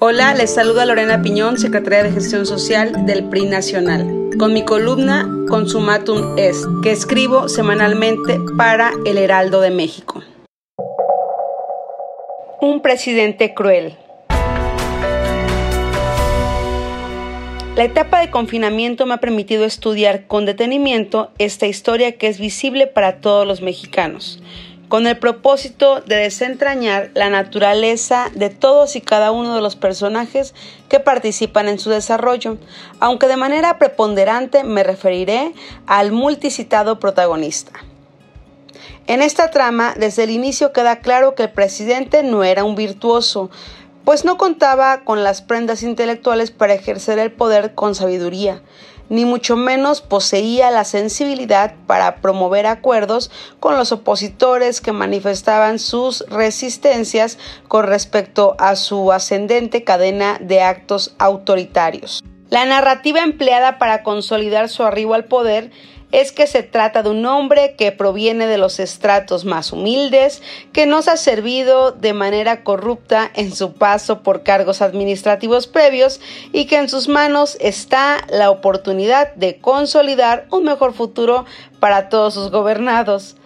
Hola, les saluda Lorena Piñón, Secretaria de Gestión Social del PRI Nacional, con mi columna Consumatum Est, que escribo semanalmente para El Heraldo de México. Un presidente cruel. La etapa de confinamiento me ha permitido estudiar con detenimiento esta historia que es visible para todos los mexicanos con el propósito de desentrañar la naturaleza de todos y cada uno de los personajes que participan en su desarrollo, aunque de manera preponderante me referiré al multicitado protagonista. En esta trama, desde el inicio queda claro que el presidente no era un virtuoso, pues no contaba con las prendas intelectuales para ejercer el poder con sabiduría, ni mucho menos poseía la sensibilidad para promover acuerdos con los opositores que manifestaban sus resistencias con respecto a su ascendente cadena de actos autoritarios. La narrativa empleada para consolidar su arribo al poder es que se trata de un hombre que proviene de los estratos más humildes, que nos ha servido de manera corrupta en su paso por cargos administrativos previos y que en sus manos está la oportunidad de consolidar un mejor futuro para todos sus gobernados.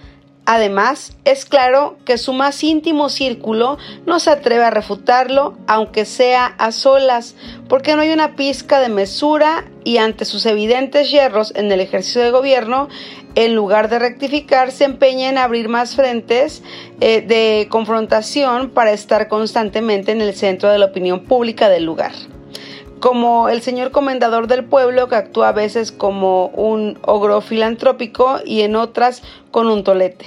Además, es claro que su más íntimo círculo no se atreve a refutarlo, aunque sea a solas, porque no hay una pizca de mesura y ante sus evidentes hierros en el ejercicio de gobierno, en lugar de rectificar, se empeña en abrir más frentes eh, de confrontación para estar constantemente en el centro de la opinión pública del lugar como el señor comendador del pueblo que actúa a veces como un ogro filantrópico y en otras con un tolete.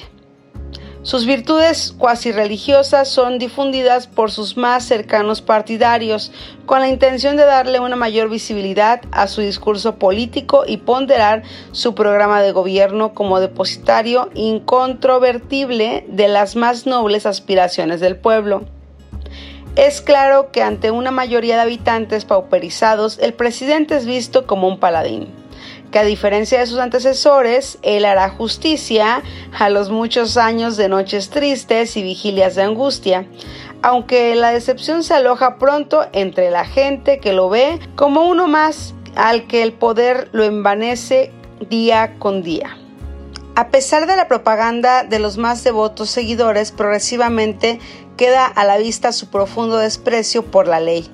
Sus virtudes cuasi religiosas son difundidas por sus más cercanos partidarios, con la intención de darle una mayor visibilidad a su discurso político y ponderar su programa de gobierno como depositario incontrovertible de las más nobles aspiraciones del pueblo. Es claro que ante una mayoría de habitantes pauperizados, el presidente es visto como un paladín, que a diferencia de sus antecesores, él hará justicia a los muchos años de noches tristes y vigilias de angustia, aunque la decepción se aloja pronto entre la gente que lo ve como uno más al que el poder lo envanece día con día. A pesar de la propaganda de los más devotos seguidores, progresivamente queda a la vista su profundo desprecio por la ley,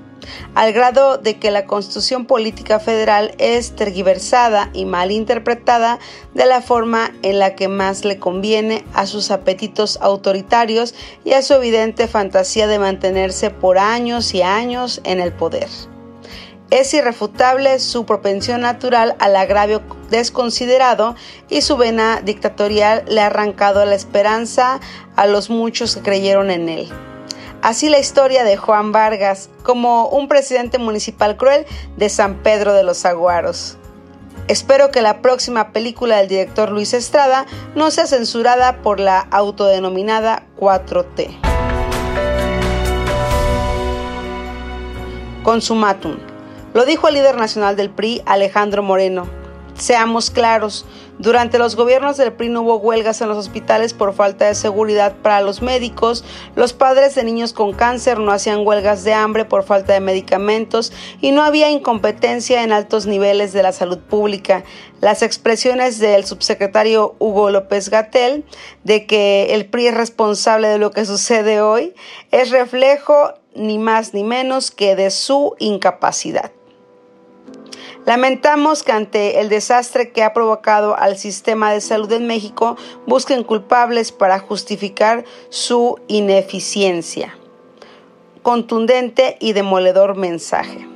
al grado de que la Constitución Política Federal es tergiversada y mal interpretada de la forma en la que más le conviene a sus apetitos autoritarios y a su evidente fantasía de mantenerse por años y años en el poder. Es irrefutable su propensión natural al agravio desconsiderado y su vena dictatorial le ha arrancado la esperanza a los muchos que creyeron en él. Así la historia de Juan Vargas como un presidente municipal cruel de San Pedro de los Aguaros. Espero que la próxima película del director Luis Estrada no sea censurada por la autodenominada 4T. Consumatum. Lo dijo el líder nacional del PRI, Alejandro Moreno. Seamos claros, durante los gobiernos del PRI no hubo huelgas en los hospitales por falta de seguridad para los médicos, los padres de niños con cáncer no hacían huelgas de hambre por falta de medicamentos y no había incompetencia en altos niveles de la salud pública. Las expresiones del subsecretario Hugo López Gatel de que el PRI es responsable de lo que sucede hoy es reflejo ni más ni menos que de su incapacidad. Lamentamos que ante el desastre que ha provocado al sistema de salud en México busquen culpables para justificar su ineficiencia. Contundente y demoledor mensaje.